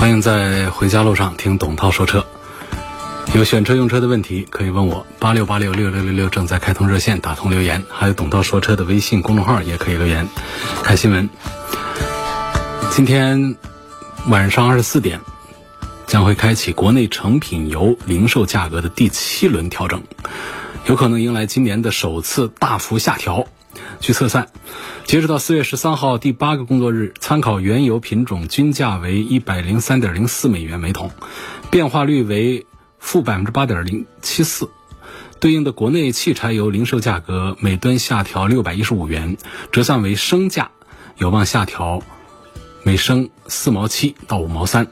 欢迎在回家路上听董涛说车。有选车用车的问题可以问我，八六八六六六六六正在开通热线，打通留言，还有董涛说车的微信公众号也可以留言。看新闻，今天晚上二十四点将会开启国内成品油零售价格的第七轮调整，有可能迎来今年的首次大幅下调。据测算，截止到四月十三号第八个工作日，参考原油品种均价为一百零三点零四美元每桶，变化率为负百分之八点零七四，对应的国内汽柴油零售价格每吨下调六百一十五元，折算为升价，有望下调每升四毛七到五毛三。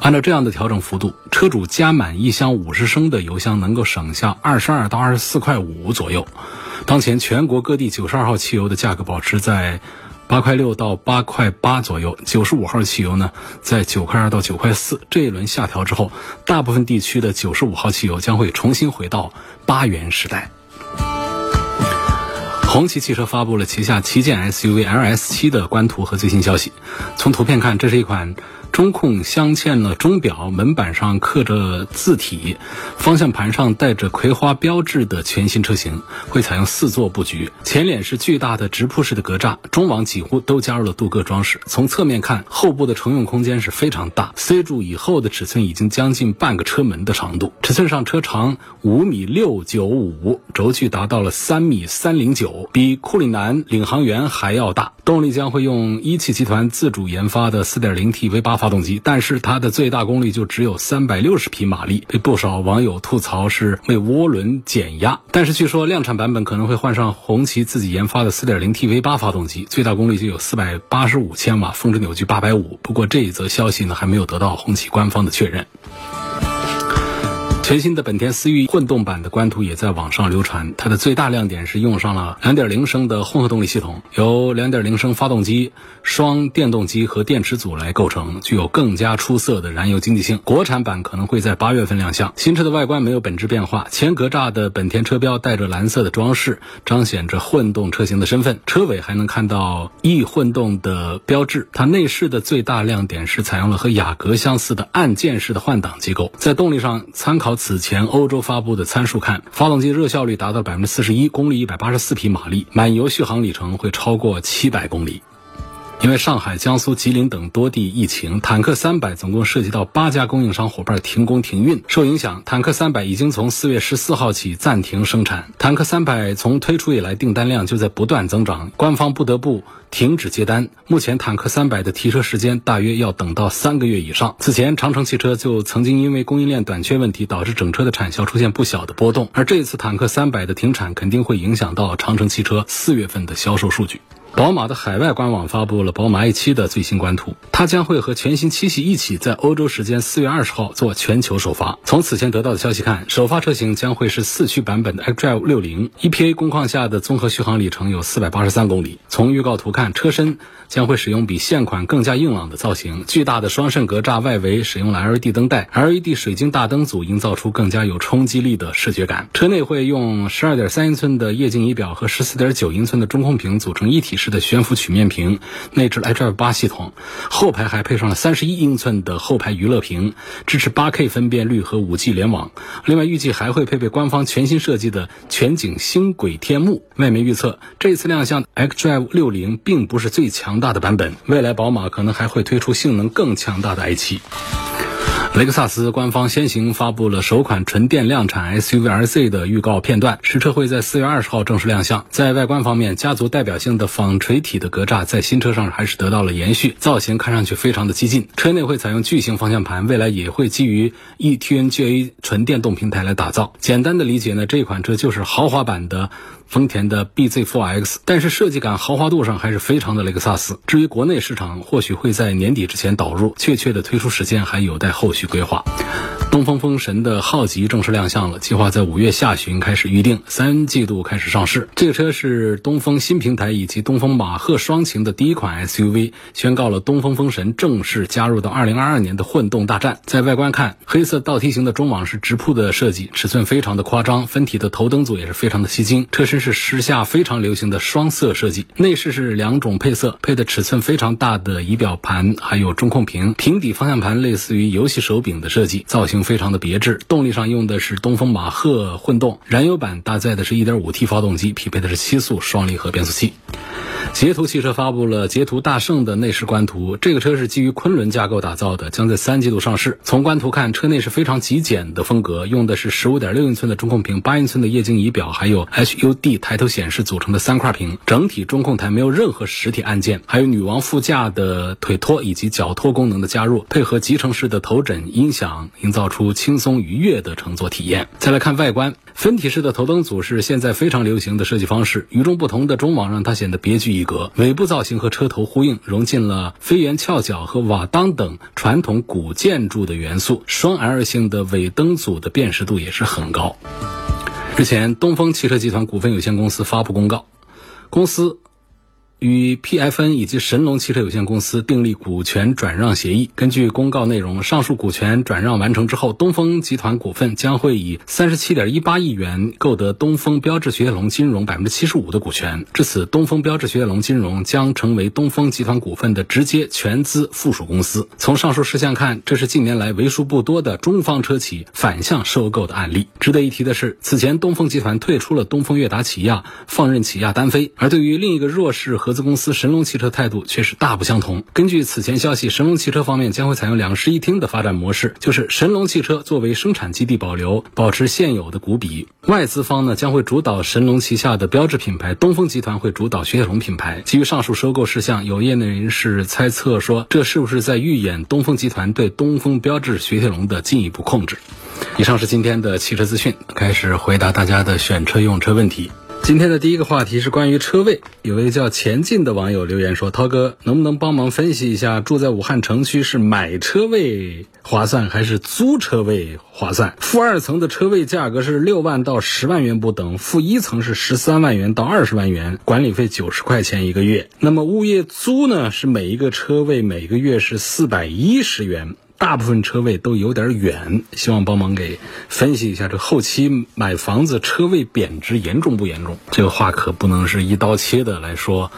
按照这样的调整幅度，车主加满一箱五十升的油箱能够省下二十二到二十四块五左右。当前全国各地九十二号汽油的价格保持在八块六到八块八左右，九十五号汽油呢在九块二到九块四。这一轮下调之后，大部分地区的九十五号汽油将会重新回到八元时代。红旗汽车发布了旗下旗舰 SUV LS7 的官图和最新消息。从图片看，这是一款。中控镶嵌了钟表，门板上刻着字体，方向盘上带着葵花标志的全新车型，会采用四座布局。前脸是巨大的直瀑式的格栅，中网几乎都加入了镀铬装饰。从侧面看，后部的乘用空间是非常大，C 柱以后的尺寸已经将近半个车门的长度。尺寸上，车长五米六九五，轴距达到了三米三零九，比库里南领航员还要大。动力将会用一汽集团自主研发的 4.0T V8 发动机，但是它的最大功率就只有360匹马力，被不少网友吐槽是为涡轮减压。但是据说量产版本可能会换上红旗自己研发的 4.0T V8 发动机，最大功率就有485千瓦，峰值扭矩850。不过这一则消息呢，还没有得到红旗官方的确认。全新的本田思域混动版的官图也在网上流传，它的最大亮点是用上了2.0升的混合动力系统，由2.0升发动机、双电动机和电池组来构成，具有更加出色的燃油经济性。国产版可能会在八月份亮相。新车的外观没有本质变化，前格栅的本田车标带着蓝色的装饰，彰显着混动车型的身份。车尾还能看到 E 混动的标志。它内饰的最大亮点是采用了和雅阁相似的按键式的换挡机构。在动力上，参考。此前欧洲发布的参数看，发动机热效率达到百分之四十一，功率一百八十四匹马力，满油续航里程会超过七百公里。因为上海、江苏、吉林等多地疫情，坦克三百总共涉及到八家供应商伙伴停工停运。受影响，坦克三百已经从四月十四号起暂停生产。坦克三百从推出以来，订单量就在不断增长，官方不得不停止接单。目前，坦克三百的提车时间大约要等到三个月以上。此前，长城汽车就曾经因为供应链短缺问题，导致整车的产销出现不小的波动。而这一次坦克三百的停产，肯定会影响到长城汽车四月份的销售数据。宝马的海外官网发布了宝马 i7 的最新官图，它将会和全新七系一起在欧洲时间四月二十号做全球首发。从此前得到的消息看，首发车型将会是四驱版本的 xDrive 60 EPA 工况下的综合续航里程有四百八十三公里。从预告图看，车身将会使用比现款更加硬朗的造型，巨大的双肾格栅外围使用了 LED 灯带，LED 水晶大灯组营造出更加有冲击力的视觉感。车内会用十二点三英寸的液晶仪表和十四点九英寸的中控屏组成一体式式。的悬浮曲面屏，内置 HDR 八系统，后排还配上了三十一英寸的后排娱乐屏，支持八 K 分辨率和五 G 联网。另外，预计还会配备官方全新设计的全景星轨天幕。外媒预测，这次亮相 xDrive 六零并不是最强大的版本，未来宝马可能还会推出性能更强大的 i 七。雷克萨斯官方先行发布了首款纯电量产 SUV RZ 的预告片段，实车会在四月二十号正式亮相。在外观方面，家族代表性的纺锤体的格栅在新车上还是得到了延续，造型看上去非常的激进。车内会采用巨型方向盘，未来也会基于 eTNGA 纯电动平台来打造。简单的理解呢，这款车就是豪华版的丰田的 BZ4X，但是设计感、豪华度上还是非常的雷克萨斯。至于国内市场，或许会在年底之前导入，确切的推出时间还有待后续规划。东风风神的浩吉正式亮相了，计划在五月下旬开始预定，三季度开始上市。这个车是东风新平台以及东风马赫双擎的第一款 SUV，宣告了东风风神正式加入到2022年的混动大战。在外观看，黑色倒梯形的中网是直瀑的设计，尺寸非常的夸张，分体的头灯组也是非常的吸睛。车身是时下非常流行的双色设计，内饰是两种配色，配的尺寸非常大的仪表盘，还有中控屏，平底方向盘类似于游戏手柄的设计，造型。非常的别致，动力上用的是东风马赫混动，燃油版搭载的是一点五 T 发动机，匹配的是七速双离合变速器。捷途汽车发布了捷途大圣的内饰官图，这个车是基于昆仑架构打造的，将在三季度上市。从官图看，车内是非常极简的风格，用的是十五点六英寸的中控屏、八英寸的液晶仪表，还有 HUD D 抬头显示组成的三块屏。整体中控台没有任何实体按键，还有女王副驾的腿托以及脚托功能的加入，配合集成式的头枕音响，营造出轻松愉悦的乘坐体验。再来看外观。分体式的头灯组是现在非常流行的设计方式，与众不同的中网让它显得别具一格。尾部造型和车头呼应，融进了飞檐翘角和瓦当等传统古建筑的元素。双 L 型的尾灯组的辨识度也是很高。日前，东风汽车集团股份有限公司发布公告，公司。与 PFN 以及神龙汽车有限公司订立股权转让协议。根据公告内容，上述股权转让完成之后，东风集团股份将会以三十七点一八亿元购得东风标致雪铁龙金融百分之七十五的股权。至此，东风标致雪铁龙金融将成为东风集团股份的直接全资附属公司。从上述事项看，这是近年来为数不多的中方车企反向收购的案例。值得一提的是，此前东风集团退出了东风悦达起亚，放任起亚单飞。而对于另一个弱势合。资公司神龙汽车态度却是大不相同。根据此前消息，神龙汽车方面将会采用两室一厅的发展模式，就是神龙汽车作为生产基地保留，保持现有的股比；外资方呢将会主导神龙旗下的标志品牌，东风集团会主导雪铁龙品牌。基于上述收购事项，有业内人士猜测说，这是不是在预演东风集团对东风标致雪铁龙的进一步控制？以上是今天的汽车资讯，开始回答大家的选车用车问题。今天的第一个话题是关于车位。有位叫前进的网友留言说：“涛哥，能不能帮忙分析一下，住在武汉城区是买车位划算还是租车位划算？负二层的车位价格是六万到十万元不等，负一层是十三万元到二十万元，管理费九十块钱一个月。那么物业租呢？是每一个车位每个月是四百一十元。”大部分车位都有点远，希望帮忙给分析一下，这后期买房子车位贬值严重不严重？这个话可不能是一刀切的来说，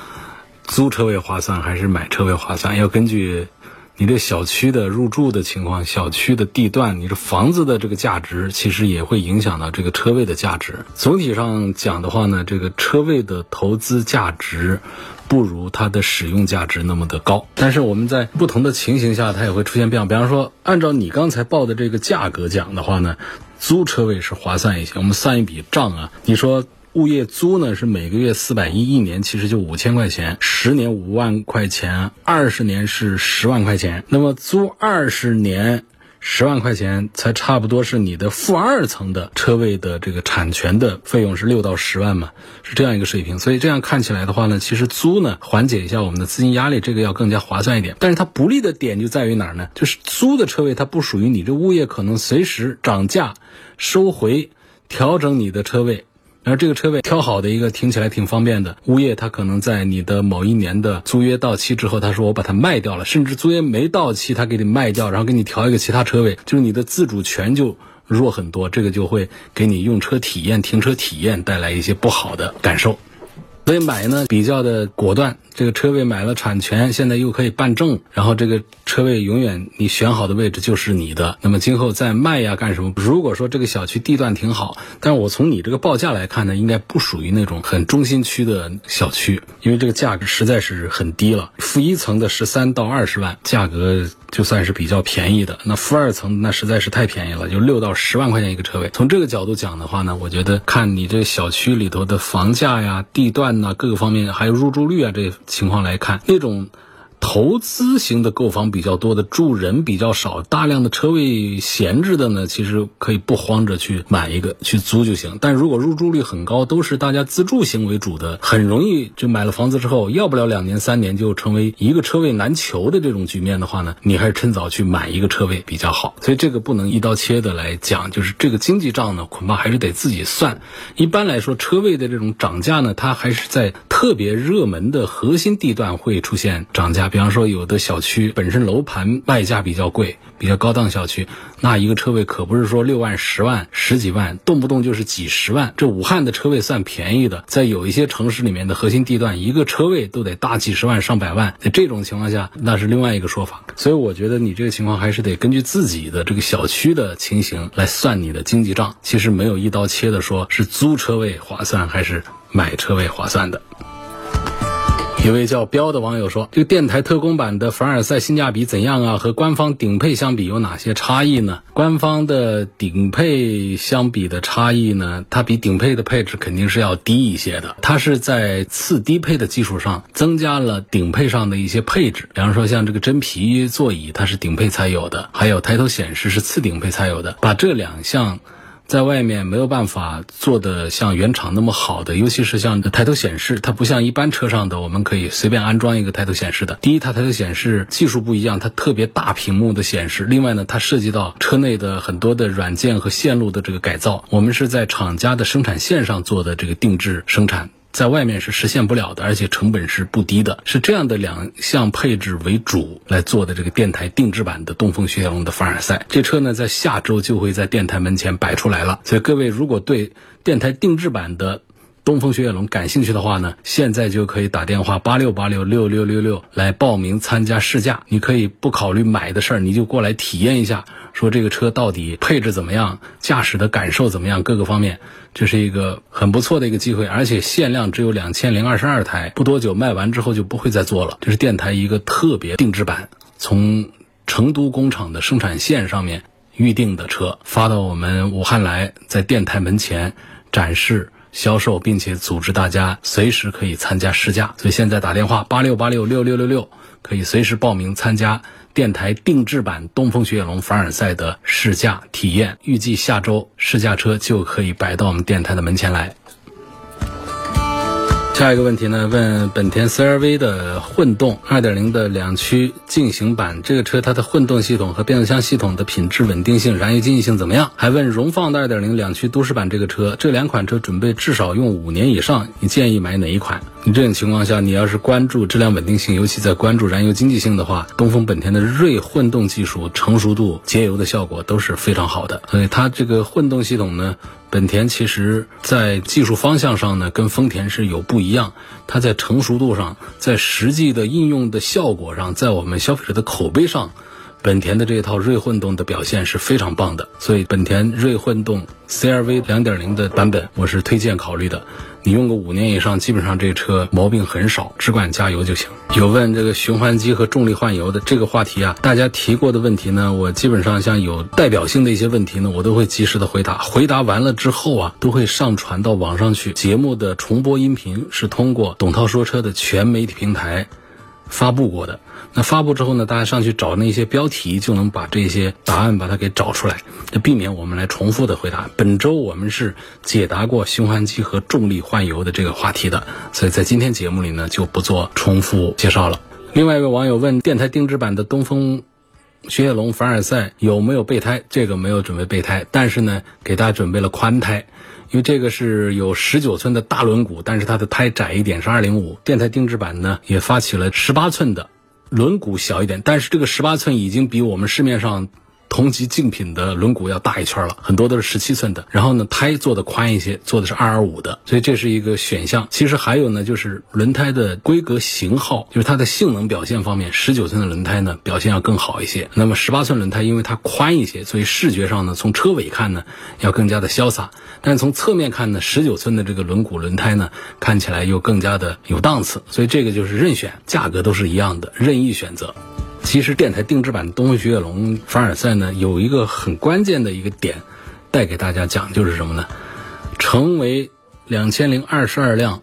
租车位划算还是买车位划算？要根据你这小区的入住的情况、小区的地段、你这房子的这个价值，其实也会影响到这个车位的价值。总体上讲的话呢，这个车位的投资价值。不如它的使用价值那么的高，但是我们在不同的情形下，它也会出现变化。比方说，按照你刚才报的这个价格讲的话呢，租车位是划算一些。我们算一笔账啊，你说物业租呢是每个月四百一，一年其实就五千块钱，十年五万块钱，二十年是十万块钱。那么租二十年。十万块钱才差不多是你的负二层的车位的这个产权的费用是六到十万嘛，是这样一个水平。所以这样看起来的话呢，其实租呢缓解一下我们的资金压力，这个要更加划算一点。但是它不利的点就在于哪儿呢？就是租的车位它不属于你，这物业可能随时涨价、收回、调整你的车位。然后这个车位挑好的一个，听起来挺方便的。物业他可能在你的某一年的租约到期之后，他说我把它卖掉了，甚至租约没到期，他给你卖掉，然后给你调一个其他车位，就是你的自主权就弱很多，这个就会给你用车体验、停车体验带来一些不好的感受。所以买呢比较的果断，这个车位买了产权，现在又可以办证，然后这个车位永远你选好的位置就是你的。那么今后再卖呀干什么？如果说这个小区地段挺好，但是我从你这个报价来看呢，应该不属于那种很中心区的小区，因为这个价格实在是很低了。负一层的十三到二十万，价格就算是比较便宜的。那负二层那实在是太便宜了，就六到十万块钱一个车位。从这个角度讲的话呢，我觉得看你这小区里头的房价呀、地段。呐各个方面还有入住率啊，这情况来看，那种投资型的购房比较多的，住人比较少，大量的车位闲置的呢，其实可以不慌着去买一个去租就行。但如果入住率很高，都是大家自住型为主的，很容易就买了房子之后，要不了两年三年就成为一个车位难求的这种局面的话呢，你还是趁早去买一个车位比较好。所以这个不能一刀切的来讲，就是这个经济账呢，恐怕还是得自己算。一般来说，车位的这种涨价呢，它还是在特别热门的核心地段会出现涨价。比方说，有的小区本身楼盘卖价比较贵，比较高档小区，那一个车位可不是说六万、十万、十几万，动不动就是几十万。这武汉的车位算便宜的，在有一些城市里面的核心地段，一个车位都得大几十万、上百万。在这种情况下，那是另外一个说法。所以，我觉得你这个情况还是得根据自己的这个小区的情形来算你的经济账。其实没有一刀切的说是租车位划算还是买车位划算的。一位叫彪的网友说：“这个电台特工版的凡尔赛性价比怎样啊？和官方顶配相比有哪些差异呢？官方的顶配相比的差异呢？它比顶配的配置肯定是要低一些的。它是在次低配的基础上增加了顶配上的一些配置，比方说像这个真皮座椅，它是顶配才有的；还有抬头显示是次顶配才有的。把这两项。”在外面没有办法做的像原厂那么好的，尤其是像抬头显示，它不像一般车上的，我们可以随便安装一个抬头显示的。第一，它抬头显示技术不一样，它特别大屏幕的显示；另外呢，它涉及到车内的很多的软件和线路的这个改造。我们是在厂家的生产线上做的这个定制生产。在外面是实现不了的，而且成本是不低的，是这样的两项配置为主来做的这个电台定制版的东风雪铁龙的凡尔赛。这车呢，在下周就会在电台门前摆出来了。所以各位如果对电台定制版的东风雪铁龙感兴趣的话呢，现在就可以打电话八六八六六六六六来报名参加试驾。你可以不考虑买的事儿，你就过来体验一下。说这个车到底配置怎么样，驾驶的感受怎么样，各个方面，这是一个很不错的一个机会，而且限量只有两千零二十二台，不多久卖完之后就不会再做了。这是电台一个特别定制版，从成都工厂的生产线上面预定的车，发到我们武汉来，在电台门前展示销售，并且组织大家随时可以参加试驾。所以现在打电话八六八六六六六六，可以随时报名参加。电台定制版东风雪铁龙凡尔赛的试驾体验，预计下周试驾车就可以摆到我们电台的门前来。下一个问题呢？问本田 CR-V 的混动2.0的两驱进行版，这个车它的混动系统和变速箱系统的品质稳定性、燃油经济性怎么样？还问荣放的2.0两驱都市版这个车，这两款车准备至少用五年以上，你建议买哪一款？你这种情况下，你要是关注质量稳定性，尤其在关注燃油经济性的话，东风本田的锐混动技术成熟度、节油的效果都是非常好的。所以它这个混动系统呢？本田其实在技术方向上呢，跟丰田是有不一样。它在成熟度上，在实际的应用的效果上，在我们消费者的口碑上，本田的这一套锐混动的表现是非常棒的。所以，本田锐混动 CR-V 2.0的版本，我是推荐考虑的。你用个五年以上，基本上这车毛病很少，只管加油就行。有问这个循环机和重力换油的这个话题啊，大家提过的问题呢，我基本上像有代表性的一些问题呢，我都会及时的回答。回答完了之后啊，都会上传到网上去。节目的重播音频是通过董涛说车的全媒体平台发布过的。那发布之后呢，大家上去找那些标题，就能把这些答案把它给找出来，就避免我们来重复的回答。本周我们是解答过循环机和重力换油的这个话题的，所以在今天节目里呢就不做重复介绍了。另外一位网友问，电台定制版的东风雪铁龙凡尔赛有没有备胎？这个没有准备备胎，但是呢，给大家准备了宽胎，因为这个是有十九寸的大轮毂，但是它的胎窄一点，是二零五。电台定制版呢也发起了十八寸的。轮毂小一点，但是这个十八寸已经比我们市面上。同级竞品的轮毂要大一圈了，很多都是十七寸的。然后呢，胎做的宽一些，做的是二二五的，所以这是一个选项。其实还有呢，就是轮胎的规格型号，就是它的性能表现方面，十九寸的轮胎呢表现要更好一些。那么十八寸轮胎因为它宽一些，所以视觉上呢，从车尾看呢要更加的潇洒。但是从侧面看呢，十九寸的这个轮毂轮胎呢看起来又更加的有档次。所以这个就是任选，价格都是一样的，任意选择。其实电台定制版东风雪铁龙凡尔赛呢，有一个很关键的一个点，带给大家讲就是什么呢？成为两千零二十二辆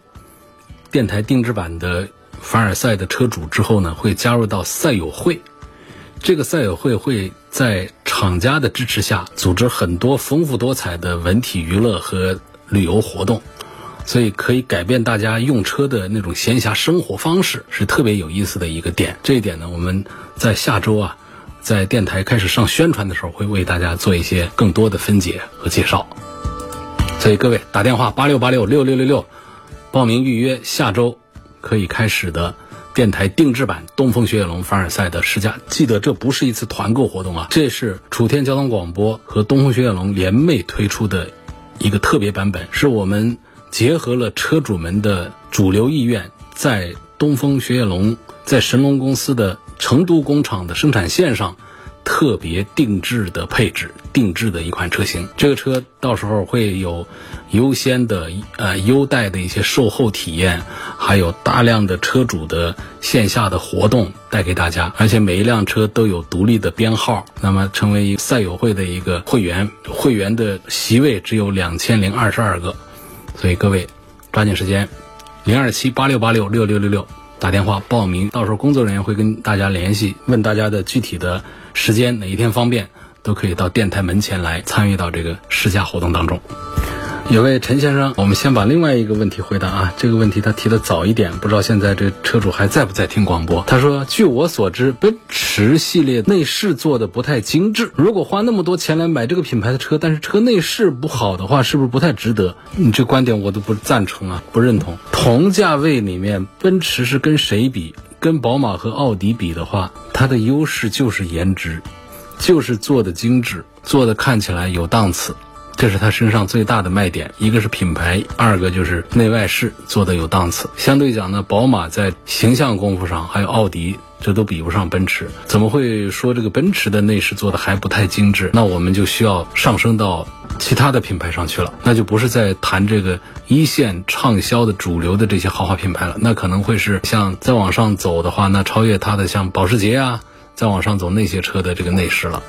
电台定制版的凡尔赛的车主之后呢，会加入到赛友会。这个赛友会会在厂家的支持下，组织很多丰富多彩的文体娱乐和旅游活动，所以可以改变大家用车的那种闲暇生活方式，是特别有意思的一个点。这一点呢，我们在下周啊，在电台开始上宣传的时候，会为大家做一些更多的分解和介绍。所以各位打电话八六八六六六六六，报名预约下周可以开始的电台定制版东风雪铁龙凡尔赛的试驾。记得这不是一次团购活动啊，这是楚天交通广播和东风雪铁龙联袂推出的一个特别版本，是我们结合了车主们的主流意愿，在东风雪铁龙在神龙公司的成都工厂的生产线上。特别定制的配置，定制的一款车型。这个车到时候会有优先的呃优待的一些售后体验，还有大量的车主的线下的活动带给大家。而且每一辆车都有独立的编号，那么成为赛友会的一个会员，会员的席位只有两千零二十二个，所以各位抓紧时间，零二七八六八六六六六六打电话报名，到时候工作人员会跟大家联系，问大家的具体的。时间哪一天方便，都可以到电台门前来参与到这个试驾活动当中。有位陈先生，我们先把另外一个问题回答啊。这个问题他提的早一点，不知道现在这车主还在不在听广播。他说：“据我所知，奔驰系列内饰做的不太精致。如果花那么多钱来买这个品牌的车，但是车内饰不好的话，是不是不太值得？”你这观点我都不赞成啊，不认同。同价位里面，奔驰是跟谁比？跟宝马和奥迪比的话，它的优势就是颜值，就是做的精致，做的看起来有档次，这是它身上最大的卖点。一个是品牌，二个就是内外饰做的有档次。相对讲呢，宝马在形象功夫上，还有奥迪。这都比不上奔驰，怎么会说这个奔驰的内饰做的还不太精致？那我们就需要上升到其他的品牌上去了，那就不是在谈这个一线畅销的主流的这些豪华品牌了，那可能会是像再往上走的话，那超越它的像保时捷啊，再往上走那些车的这个内饰了。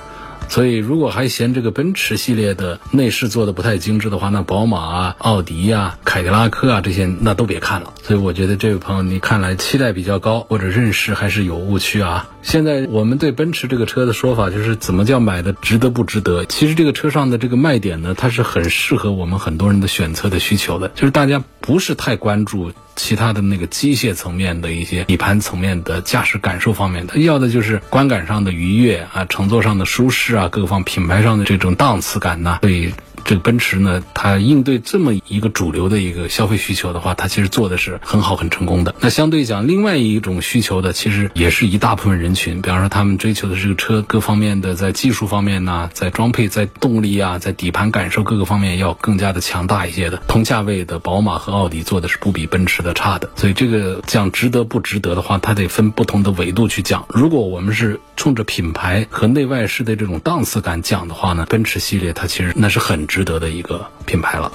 所以，如果还嫌这个奔驰系列的内饰做的不太精致的话，那宝马啊、奥迪呀、凯迪拉克啊这些那都别看了。所以，我觉得这位朋友你看来期待比较高，或者认识还是有误区啊。现在我们对奔驰这个车的说法就是，怎么叫买的值得不值得？其实这个车上的这个卖点呢，它是很适合我们很多人的选择的需求的，就是大家不是太关注。其他的那个机械层面的一些底盘层面的驾驶感受方面的，要的就是观感上的愉悦啊，乘坐上的舒适啊，各方品牌上的这种档次感呐，所以。这个奔驰呢，它应对这么一个主流的一个消费需求的话，它其实做的是很好、很成功的。那相对讲，另外一种需求的，其实也是一大部分人群，比方说他们追求的这个车各方面的，在技术方面呢，在装配、在动力啊，在底盘感受各个方面要更加的强大一些的。同价位的宝马和奥迪做的是不比奔驰的差的。所以这个讲值得不值得的话，它得分不同的维度去讲。如果我们是冲着品牌和内外饰的这种档次感讲的话呢，奔驰系列它其实那是很值。值得的一个品牌了。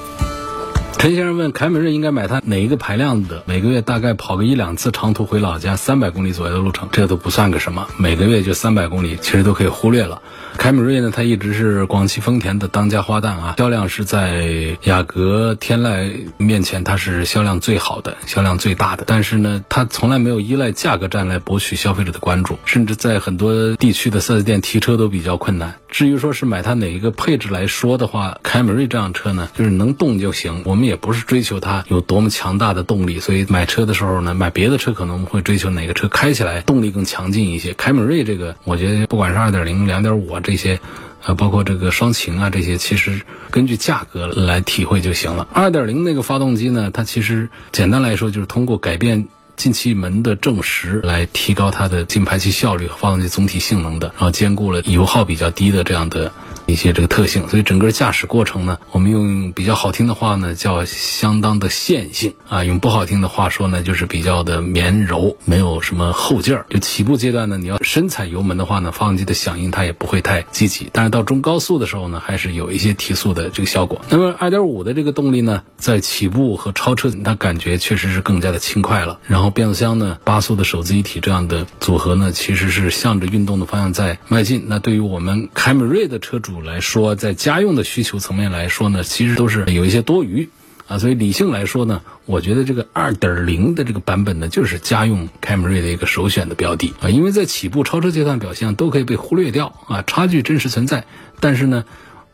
陈先生问：凯美瑞应该买它哪一个排量的？每个月大概跑个一两次长途回老家，三百公里左右的路程，这都不算个什么。每个月就三百公里，其实都可以忽略了。凯美瑞呢，它一直是广汽丰田的当家花旦啊，销量是在雅阁、天籁面前，它是销量最好的、销量最大的。但是呢，它从来没有依赖价格战来博取消费者的关注，甚至在很多地区的四 S 店提车都比较困难。至于说是买它哪一个配置来说的话，凯美瑞这辆车呢，就是能动就行。我们我们也不是追求它有多么强大的动力，所以买车的时候呢，买别的车可能会追求哪个车开起来动力更强劲一些。凯美瑞这个，我觉得不管是二点零、两点五啊。这些，呃，包括这个双擎啊，这些其实根据价格来体会就行了。二点零那个发动机呢，它其实简单来说就是通过改变进气门的正时来提高它的进排气效率和发动机总体性能的，然后兼顾了油耗比较低的这样的。一些这个特性，所以整个驾驶过程呢，我们用比较好听的话呢，叫相当的线性啊；用不好听的话说呢，就是比较的绵柔，没有什么后劲儿。就起步阶段呢，你要深踩油门的话呢，发动机的响应它也不会太积极。但是到中高速的时候呢，还是有一些提速的这个效果。那么2.5的这个动力呢，在起步和超车，它感觉确实是更加的轻快了。然后变速箱呢，八速的手自一体这样的组合呢，其实是向着运动的方向在迈进。那对于我们凯美瑞的车主，来说，在家用的需求层面来说呢，其实都是有一些多余，啊。所以理性来说呢，我觉得这个二点零的这个版本呢，就是家用凯美瑞的一个首选的标的啊，因为在起步、超车阶段表现都可以被忽略掉啊，差距真实存在，但是呢。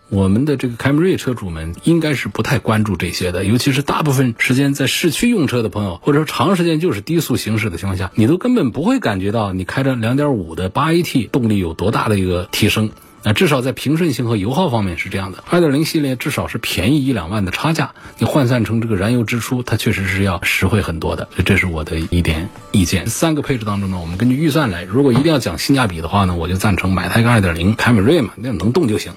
我们的这个凯美瑞车主们应该是不太关注这些的，尤其是大部分时间在市区用车的朋友，或者说长时间就是低速行驶的情况下，你都根本不会感觉到你开着2.5的 8AT 动力有多大的一个提升。那至少在平顺性和油耗方面是这样的。二点零系列至少是便宜一两万的差价，你换算成这个燃油支出，它确实是要实惠很多的。这是我的一点意见。三个配置当中呢，我们根据预算来，如果一定要讲性价比的话呢，我就赞成买它一个二点零凯美瑞嘛，那能动就行。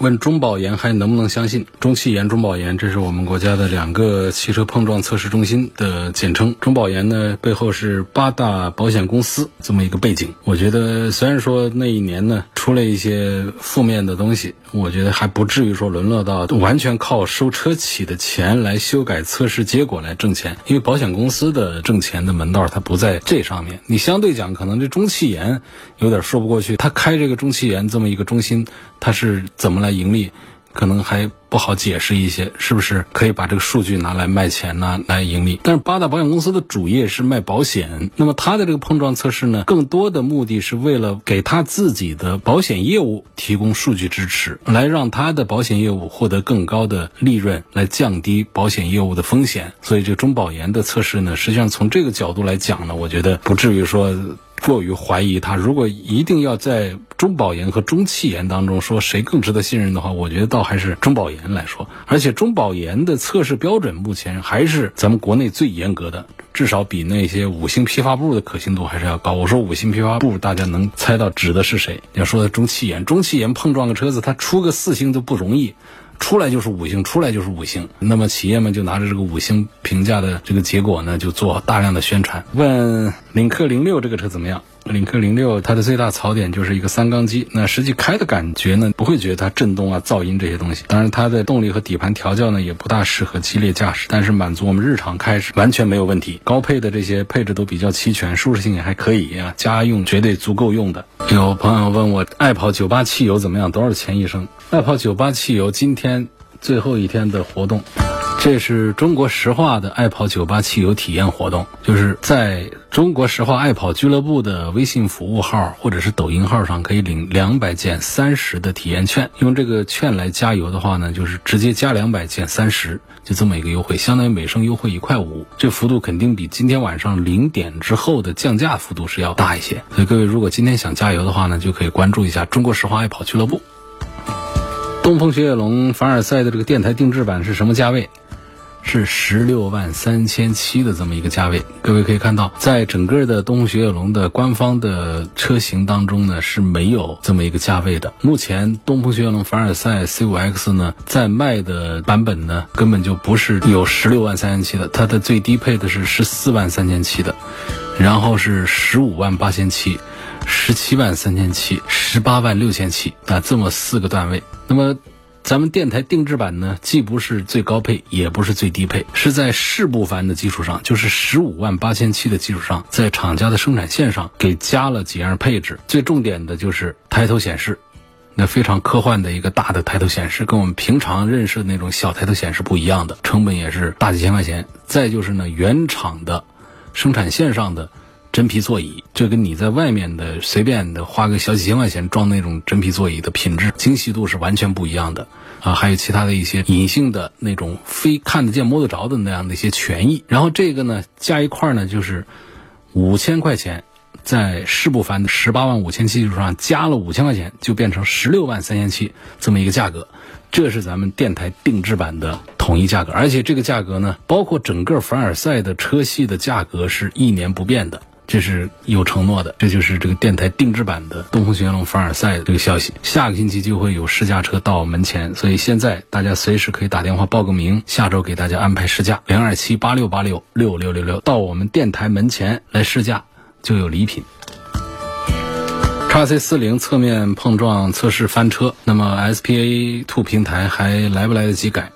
问中保研还能不能相信？中汽研、中保研，这是我们国家的两个汽车碰撞测试中心的简称。中保研呢，背后是八大保险公司这么一个背景。我觉得，虽然说那一年呢出了一些负面的东西，我觉得还不至于说沦落到完全靠收车企的钱来修改测试结果来挣钱。因为保险公司的挣钱的门道它不在这上面。你相对讲，可能这中汽研有点说不过去。他开这个中汽研这么一个中心，他是怎么来？盈利可能还不好解释一些，是不是可以把这个数据拿来卖钱呢？来盈利？但是八大保险公司的主业是卖保险，那么它的这个碰撞测试呢，更多的目的是为了给他自己的保险业务提供数据支持，来让他的保险业务获得更高的利润，来降低保险业务的风险。所以这中保研的测试呢，实际上从这个角度来讲呢，我觉得不至于说。过于怀疑他，如果一定要在中保研和中汽研当中说谁更值得信任的话，我觉得倒还是中保研来说。而且中保研的测试标准目前还是咱们国内最严格的，至少比那些五星批发部的可信度还是要高。我说五星批发部，大家能猜到指的是谁？要说的中汽研，中汽研碰撞个车子，它出个四星都不容易。出来就是五星，出来就是五星。那么企业们就拿着这个五星评价的这个结果呢，就做大量的宣传。问领克零六这个车怎么样？领克零六它的最大槽点就是一个三缸机，那实际开的感觉呢，不会觉得它震动啊、噪音这些东西。当然，它的动力和底盘调教呢，也不大适合激烈驾驶，但是满足我们日常开是完全没有问题。高配的这些配置都比较齐全，舒适性也还可以啊，家用绝对足够用的。有朋友问我爱跑九八汽油怎么样？多少钱一升？爱跑九八汽油今天最后一天的活动，这是中国石化的爱跑九八汽油体验活动，就是在中国石化爱跑俱乐部的微信服务号或者是抖音号上可以领两百减三十的体验券，用这个券来加油的话呢，就是直接加两百减三十，就这么一个优惠，相当于每升优惠一块五，这幅度肯定比今天晚上零点之后的降价幅度是要大一些。所以各位如果今天想加油的话呢，就可以关注一下中国石化爱跑俱乐部。东风雪铁龙凡尔赛的这个电台定制版是什么价位？是十六万三千七的这么一个价位。各位可以看到，在整个的东风雪铁龙的官方的车型当中呢，是没有这么一个价位的。目前东风雪铁龙凡尔赛 C5X 呢，在卖的版本呢，根本就不是有十六万三千七的，它的最低配的是十四万三千七的，然后是十五万八千七。十七万三千七，十八万六千七啊，这么四个段位。那么，咱们电台定制版呢，既不是最高配，也不是最低配，是在世不凡的基础上，就是十五万八千七的基础上，在厂家的生产线上给加了几样配置。最重点的就是抬头显示，那非常科幻的一个大的抬头显示，跟我们平常认识的那种小抬头显示不一样的，成本也是大几千块钱。再就是呢，原厂的生产线上的。真皮座椅，这跟你在外面的随便的花个小几千块钱装那种真皮座椅的品质、精细度是完全不一样的啊！还有其他的一些隐性的那种非看得见摸得着的那样的一些权益。然后这个呢，加一块呢就是五千块钱，在世不凡的十八万五千七基础上加了五千块钱，就变成十六万三千七这么一个价格。这是咱们电台定制版的统一价格，而且这个价格呢，包括整个凡尔赛的车系的价格是一年不变的。这是有承诺的，这就是这个电台定制版的东风雪铁龙凡尔赛的这个消息。下个星期就会有试驾车到门前，所以现在大家随时可以打电话报个名，下周给大家安排试驾。零二七八六八六六六六六到我们电台门前来试驾，就有礼品。叉 C 四零侧面碰撞测试翻车，那么 SPA Two 平台还来不来得及改？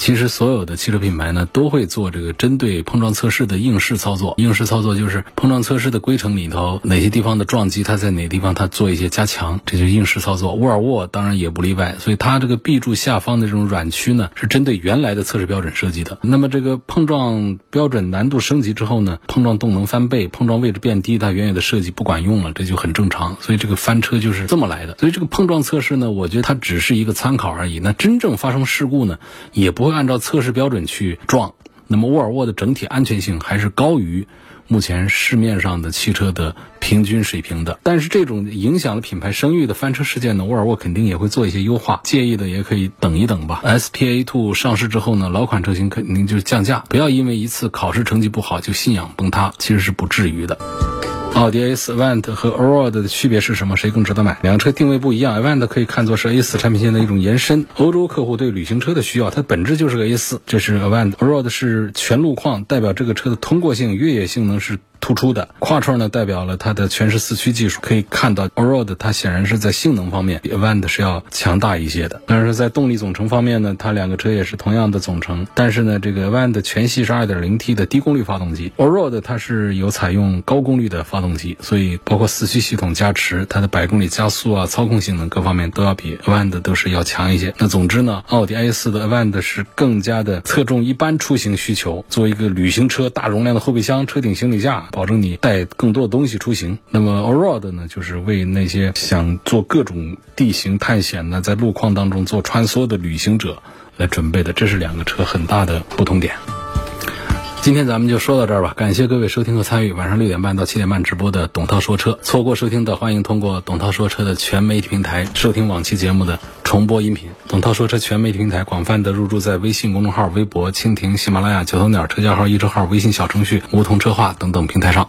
其实所有的汽车品牌呢都会做这个针对碰撞测试的应试操作。应试操作就是碰撞测试的规程里头哪些地方的撞击，它在哪地方它做一些加强，这就是应试操作。沃尔沃当然也不例外，所以它这个 B 柱下方的这种软区呢是针对原来的测试标准设计的。那么这个碰撞标准难度升级之后呢，碰撞动能翻倍，碰撞位置变低，它原有的设计不管用了，这就很正常。所以这个翻车就是这么来的。所以这个碰撞测试呢，我觉得它只是一个参考而已。那真正发生事故呢，也不会按照测试标准去撞。那么沃尔沃的整体安全性还是高于目前市面上的汽车的平均水平的。但是这种影响了品牌声誉的翻车事件呢，沃尔沃肯定也会做一些优化。介意的也可以等一等吧。SPA2 上市之后呢，老款车型肯定就是降价，不要因为一次考试成绩不好就信仰崩塌，其实是不至于的。奥迪 A4 Avant 和 Allroad 的区别是什么？谁更值得买？两车定位不一样，Avant 可以看作是 A4 产品线的一种延伸。欧洲客户对旅行车的需要，它本质就是个 A4。这是 Avant。Allroad 是全路况，代表这个车的通过性、越野性能是。突出的跨创呢，代表了它的全时四驱技术。可以看到，Allroad 它显然是在性能方面比 Avant 是要强大一些的。但是在动力总成方面呢，它两个车也是同样的总成。但是呢，这个 Avant 全系是 2.0T 的低功率发动机，Allroad 它是有采用高功率的发发动机，所以包括四驱系统加持，它的百公里加速啊、操控性能各方面都要比 Avant 都是要强一些。那总之呢，奥迪 A4 的 Avant 是更加的侧重一般出行需求，作为一个旅行车，大容量的后备箱、车顶行李架。保证你带更多的东西出行。那么 Allroad 呢，就是为那些想做各种地形探险呢，在路况当中做穿梭的旅行者来准备的。这是两个车很大的不同点。今天咱们就说到这儿吧，感谢各位收听和参与晚上六点半到七点半直播的董涛说车。错过收听的，欢迎通过董涛说车的全媒体平台收听往期节目的重播音频。董涛说车全媒体平台广泛的入驻在微信公众号、微博、蜻蜓、喜马拉雅、九头鸟车架号、一车号、微信小程序梧桐车话等等平台上。